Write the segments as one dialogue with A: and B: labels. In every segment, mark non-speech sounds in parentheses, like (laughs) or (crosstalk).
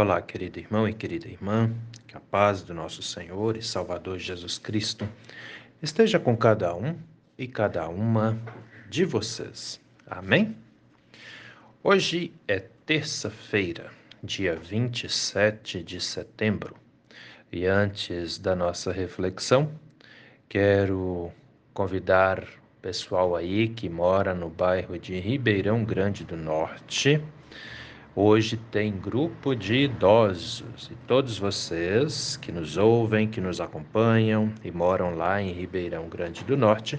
A: Olá, querido irmão e querida irmã, que a paz do nosso Senhor e Salvador Jesus Cristo esteja com cada um e cada uma de vocês. Amém? Hoje é terça-feira, dia 27 de setembro, e antes da nossa reflexão, quero convidar o pessoal aí que mora no bairro de Ribeirão Grande do Norte Hoje tem grupo de idosos e todos vocês que nos ouvem, que nos acompanham e moram lá em Ribeirão Grande do Norte,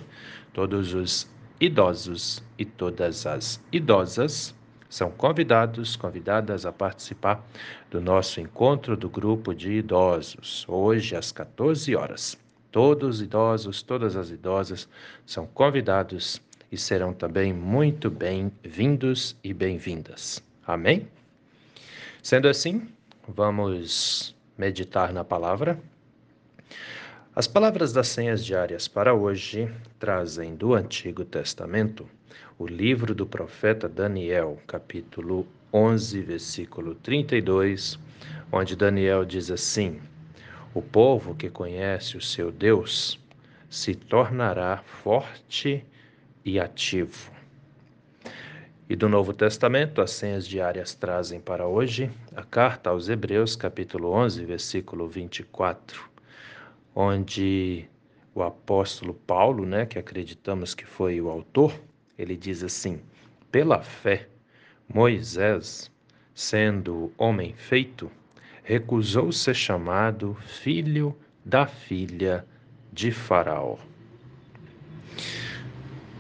A: todos os idosos e todas as idosas são convidados, convidadas a participar do nosso encontro do grupo de idosos, hoje às 14 horas. Todos os idosos, todas as idosas são convidados e serão também muito bem-vindos e bem-vindas. Amém? Sendo assim, vamos meditar na palavra. As palavras das senhas diárias para hoje trazem do Antigo Testamento o livro do profeta Daniel, capítulo 11, versículo 32, onde Daniel diz assim: O povo que conhece o seu Deus se tornará forte e ativo. E do Novo Testamento, as senhas diárias trazem para hoje a carta aos Hebreus, capítulo 11, versículo 24, onde o apóstolo Paulo, né, que acreditamos que foi o autor, ele diz assim: Pela fé, Moisés, sendo homem feito, recusou ser chamado filho da filha de Faraó.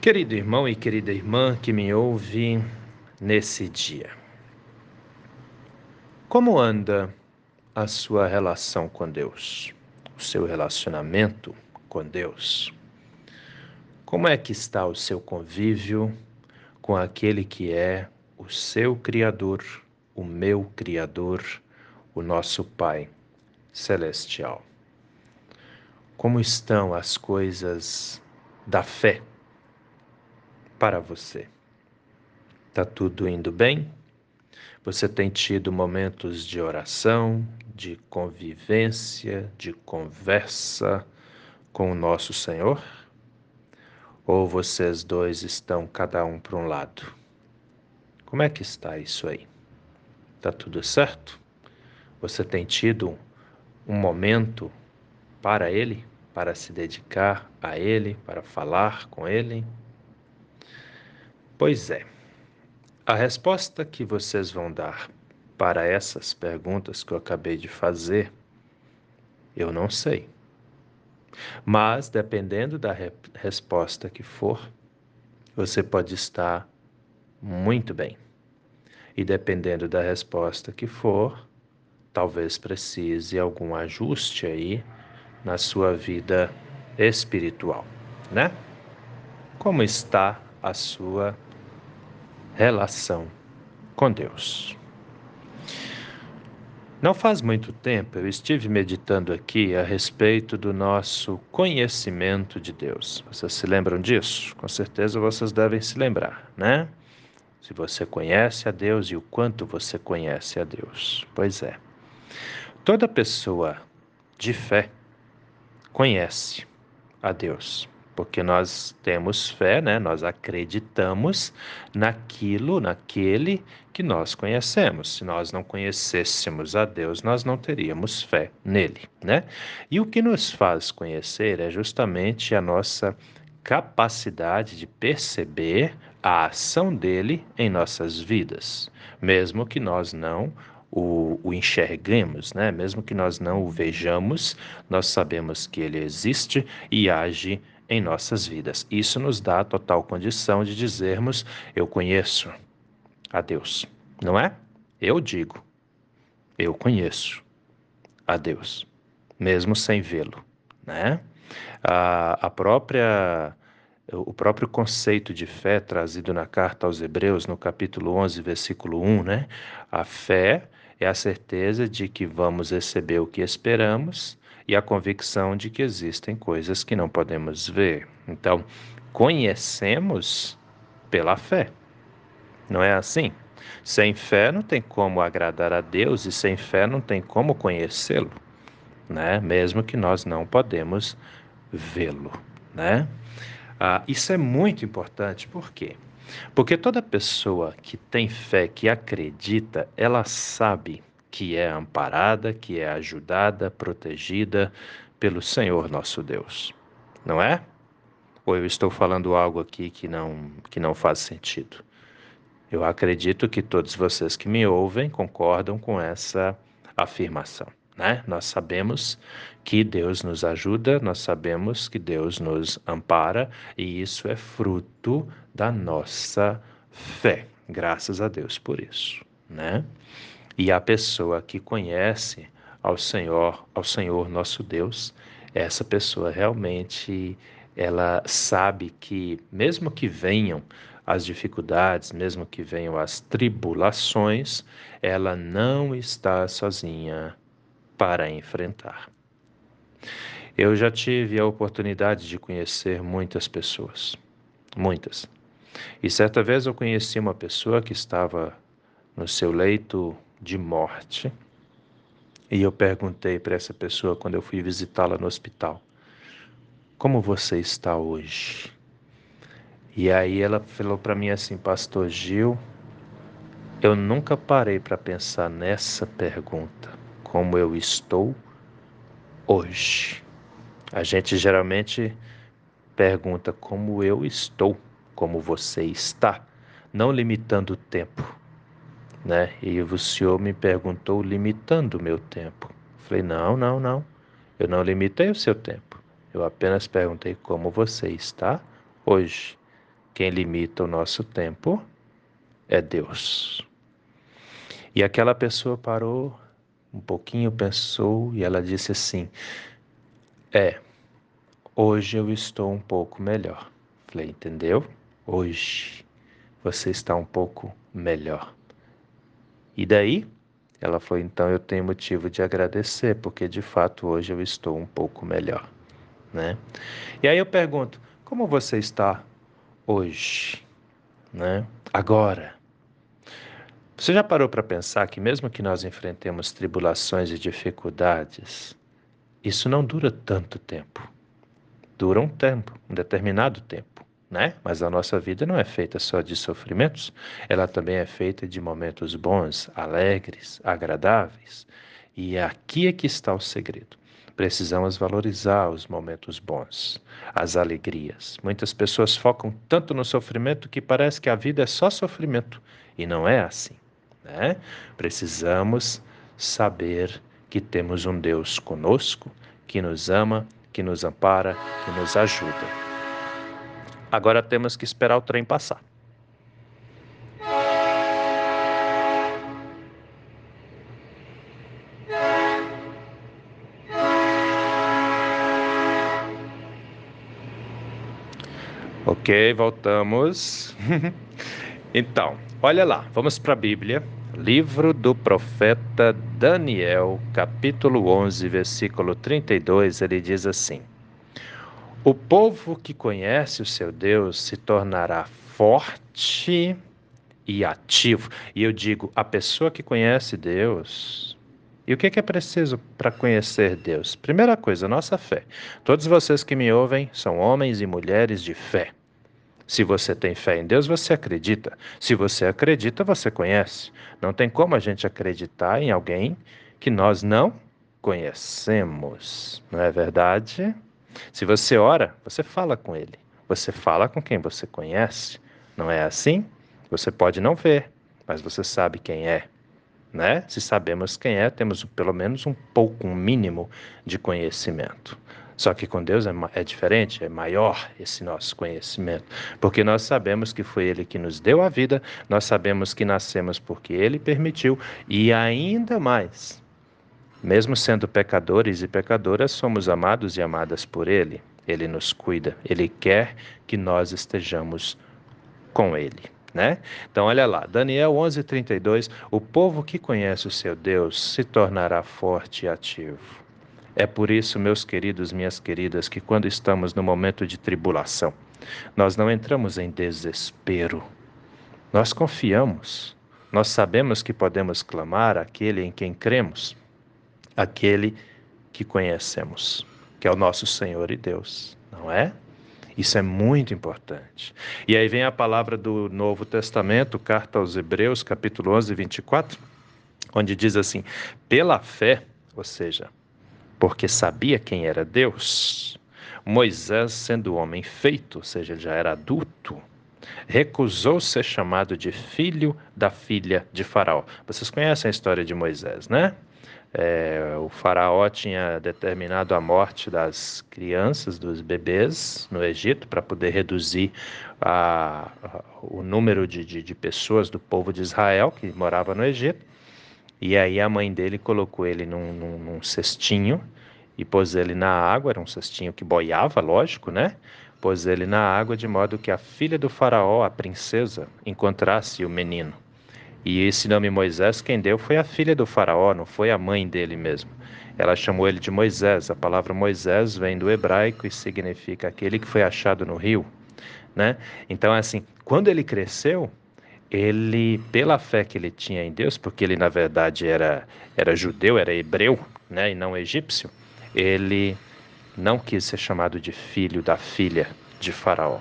A: Querido irmão e querida irmã que me ouve nesse dia, como anda a sua relação com Deus, o seu relacionamento com Deus? Como é que está o seu convívio com aquele que é o seu Criador, o meu Criador, o nosso Pai Celestial? Como estão as coisas da fé? Para você. Tá tudo indo bem? Você tem tido momentos de oração, de convivência, de conversa com o nosso Senhor? Ou vocês dois estão cada um para um lado? Como é que está isso aí? Tá tudo certo? Você tem tido um momento para Ele, para se dedicar a Ele, para falar com Ele? Pois é, a resposta que vocês vão dar para essas perguntas que eu acabei de fazer, eu não sei. Mas, dependendo da re resposta que for, você pode estar muito bem. E dependendo da resposta que for, talvez precise algum ajuste aí na sua vida espiritual, né? Como está a sua relação com Deus. Não faz muito tempo eu estive meditando aqui a respeito do nosso conhecimento de Deus. Vocês se lembram disso? Com certeza vocês devem se lembrar, né? Se você conhece a Deus e o quanto você conhece a Deus. Pois é. Toda pessoa de fé conhece a Deus porque nós temos fé, né? Nós acreditamos naquilo, naquele que nós conhecemos. Se nós não conhecêssemos a Deus, nós não teríamos fé nele, né? E o que nos faz conhecer é justamente a nossa capacidade de perceber a ação dele em nossas vidas, mesmo que nós não o, o, enxerguemos, né? mesmo que nós não o vejamos, nós sabemos que ele existe e age em nossas vidas. Isso nos dá a total condição de dizermos: Eu conheço a Deus, não é? Eu digo, eu conheço a Deus, mesmo sem vê-lo, né? A, a própria o próprio conceito de fé trazido na carta aos Hebreus, no capítulo 11, versículo 1, né? A fé é a certeza de que vamos receber o que esperamos e a convicção de que existem coisas que não podemos ver. Então, conhecemos pela fé. Não é assim? Sem fé não tem como agradar a Deus e sem fé não tem como conhecê-lo, né? Mesmo que nós não podemos vê-lo, né? Ah, isso é muito importante, por quê? Porque toda pessoa que tem fé, que acredita, ela sabe que é amparada, que é ajudada, protegida pelo Senhor nosso Deus. Não é? Ou eu estou falando algo aqui que não, que não faz sentido? Eu acredito que todos vocês que me ouvem concordam com essa afirmação. Né? Nós sabemos que Deus nos ajuda, nós sabemos que Deus nos ampara e isso é fruto da nossa fé. Graças a Deus por isso, né? E a pessoa que conhece ao Senhor, ao Senhor nosso Deus, essa pessoa realmente ela sabe que mesmo que venham as dificuldades, mesmo que venham as tribulações, ela não está sozinha para enfrentar. Eu já tive a oportunidade de conhecer muitas pessoas, muitas. E certa vez eu conheci uma pessoa que estava no seu leito de morte. E eu perguntei para essa pessoa quando eu fui visitá-la no hospital: Como você está hoje? E aí ela falou para mim assim, Pastor Gil, eu nunca parei para pensar nessa pergunta como eu estou hoje. A gente geralmente pergunta como eu estou, como você está, não limitando o tempo, né? E o senhor me perguntou limitando o meu tempo. Falei: "Não, não, não. Eu não limitei o seu tempo. Eu apenas perguntei como você está hoje. Quem limita o nosso tempo é Deus." E aquela pessoa parou um pouquinho pensou e ela disse assim: É, hoje eu estou um pouco melhor. Falei, entendeu? Hoje você está um pouco melhor. E daí? Ela falou, então eu tenho motivo de agradecer, porque de fato hoje eu estou um pouco melhor, né? E aí eu pergunto, como você está hoje, né? Agora, você já parou para pensar que, mesmo que nós enfrentemos tribulações e dificuldades, isso não dura tanto tempo. Dura um tempo, um determinado tempo, né? Mas a nossa vida não é feita só de sofrimentos, ela também é feita de momentos bons, alegres, agradáveis. E aqui é que está o segredo. Precisamos valorizar os momentos bons, as alegrias. Muitas pessoas focam tanto no sofrimento que parece que a vida é só sofrimento. E não é assim. Né? Precisamos saber que temos um Deus conosco, que nos ama, que nos ampara, que nos ajuda. Agora temos que esperar o trem passar. Ok, voltamos. (laughs) então, olha lá, vamos para a Bíblia, Livro do profeta Daniel, capítulo 11, versículo 32, ele diz assim: O povo que conhece o seu Deus se tornará forte e ativo. E eu digo, a pessoa que conhece Deus. E o que é preciso para conhecer Deus? Primeira coisa, nossa fé. Todos vocês que me ouvem são homens e mulheres de fé. Se você tem fé em Deus, você acredita. Se você acredita, você conhece. Não tem como a gente acreditar em alguém que nós não conhecemos. Não é verdade? Se você ora, você fala com ele. Você fala com quem você conhece. Não é assim? Você pode não ver, mas você sabe quem é. Né? Se sabemos quem é, temos pelo menos um pouco, um mínimo de conhecimento. Só que com Deus é, é diferente, é maior esse nosso conhecimento, porque nós sabemos que foi Ele que nos deu a vida, nós sabemos que nascemos porque Ele permitiu, e ainda mais, mesmo sendo pecadores e pecadoras, somos amados e amadas por Ele. Ele nos cuida, Ele quer que nós estejamos com Ele. Né? Então, olha lá, Daniel 11:32, o povo que conhece o seu Deus se tornará forte e ativo. É por isso, meus queridos, minhas queridas, que quando estamos no momento de tribulação, nós não entramos em desespero. Nós confiamos nós sabemos que podemos clamar aquele em quem cremos, aquele que conhecemos, que é o nosso Senhor e Deus, não é? Isso é muito importante. E aí vem a palavra do Novo Testamento, carta aos Hebreus, capítulo 11, 24, onde diz assim: pela fé, ou seja, porque sabia quem era Deus, Moisés, sendo homem feito, ou seja, ele já era adulto, recusou ser chamado de filho da filha de Faraó. Vocês conhecem a história de Moisés, né? É, o faraó tinha determinado a morte das crianças, dos bebês no Egito, para poder reduzir a, a, o número de, de, de, pessoas do povo de Israel que morava no Egito. E aí a mãe dele colocou ele num, num, num cestinho e pôs ele na água, era um cestinho que boiava, lógico, né? Pôs ele na água de modo que a filha do faraó, a princesa, encontrasse o menino. E esse nome Moisés, quem deu foi a filha do faraó, não foi a mãe dele mesmo. Ela chamou ele de Moisés. A palavra Moisés vem do hebraico e significa aquele que foi achado no rio, né? Então assim, quando ele cresceu, ele pela fé que ele tinha em Deus, porque ele na verdade era era judeu, era hebreu, né, e não egípcio, ele não quis ser chamado de filho da filha de Faraó,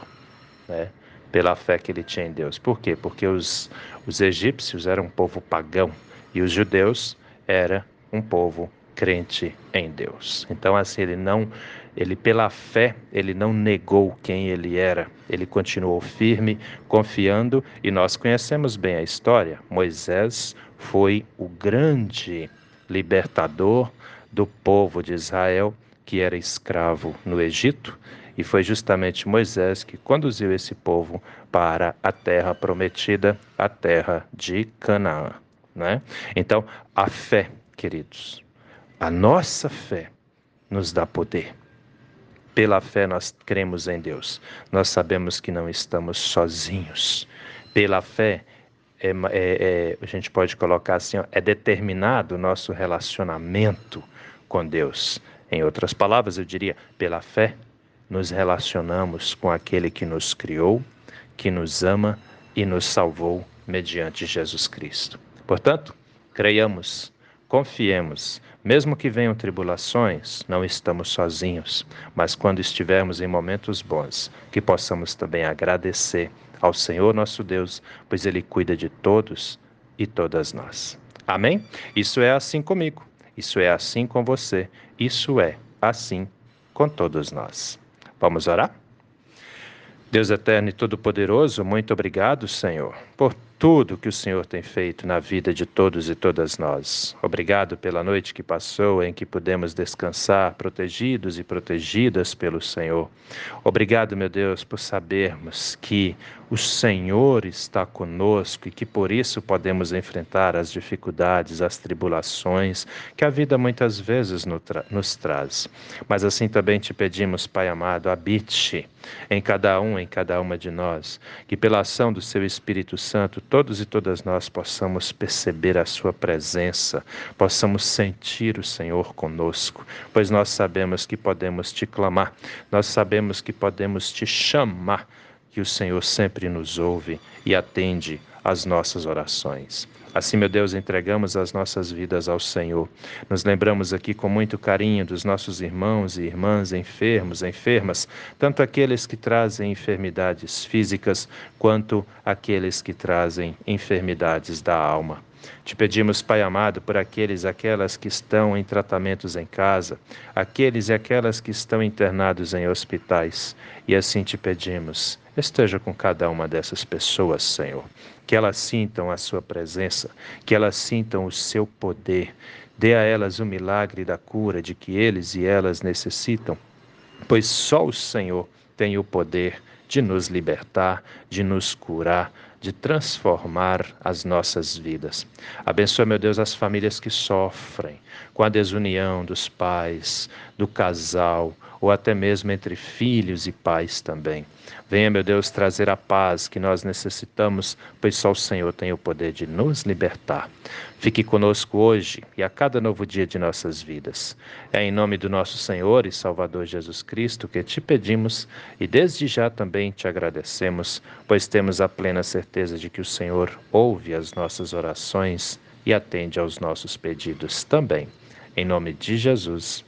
A: né? Pela fé que ele tinha em Deus. Por quê? Porque os, os egípcios eram um povo pagão e os judeus era um povo crente em Deus. Então assim, ele não ele pela fé, ele não negou quem ele era. Ele continuou firme, confiando, e nós conhecemos bem a história. Moisés foi o grande libertador do povo de Israel que era escravo no Egito e foi justamente Moisés que conduziu esse povo para a terra prometida, a terra de Canaã. Né? Então, a fé, queridos, a nossa fé nos dá poder. Pela fé nós cremos em Deus. Nós sabemos que não estamos sozinhos. Pela fé, é, é, é, a gente pode colocar assim: ó, é determinado o nosso relacionamento com Deus. Em outras palavras, eu diria, pela fé, nos relacionamos com aquele que nos criou, que nos ama e nos salvou mediante Jesus Cristo. Portanto, creiamos, confiemos, mesmo que venham tribulações, não estamos sozinhos, mas quando estivermos em momentos bons, que possamos também agradecer ao Senhor nosso Deus, pois Ele cuida de todos e todas nós. Amém? Isso é assim comigo, isso é assim com você, isso é assim com todos nós. Vamos orar? Deus eterno e todo-poderoso, muito obrigado, Senhor, por tudo que o Senhor tem feito na vida de todos e todas nós. Obrigado pela noite que passou em que pudemos descansar protegidos e protegidas pelo Senhor. Obrigado, meu Deus, por sabermos que o Senhor está conosco e que por isso podemos enfrentar as dificuldades, as tribulações que a vida muitas vezes nos traz. Mas assim também te pedimos, Pai amado, habite em cada um, em cada uma de nós, que pela ação do Seu Espírito Santo, todos e todas nós possamos perceber a Sua presença, possamos sentir o Senhor conosco, pois nós sabemos que podemos te clamar, nós sabemos que podemos te chamar que o Senhor sempre nos ouve e atende às nossas orações. Assim, meu Deus, entregamos as nossas vidas ao Senhor. Nos lembramos aqui com muito carinho dos nossos irmãos e irmãs enfermos, enfermas, tanto aqueles que trazem enfermidades físicas, quanto aqueles que trazem enfermidades da alma. Te pedimos, Pai amado, por aqueles e aquelas que estão em tratamentos em casa, aqueles e aquelas que estão internados em hospitais, e assim te pedimos, esteja com cada uma dessas pessoas, Senhor, que elas sintam a Sua presença, que elas sintam o Seu poder, dê a elas o milagre da cura de que eles e elas necessitam, pois só o Senhor tem o poder de nos libertar, de nos curar, de transformar as nossas vidas. Abençoa, meu Deus, as famílias que sofrem com a desunião dos pais, do casal ou até mesmo entre filhos e pais também. Venha, meu Deus, trazer a paz que nós necessitamos, pois só o Senhor tem o poder de nos libertar. Fique conosco hoje e a cada novo dia de nossas vidas. É em nome do nosso Senhor e Salvador Jesus Cristo que te pedimos e desde já também te agradecemos, pois temos a plena certeza de que o Senhor ouve as nossas orações e atende aos nossos pedidos também. Em nome de Jesus.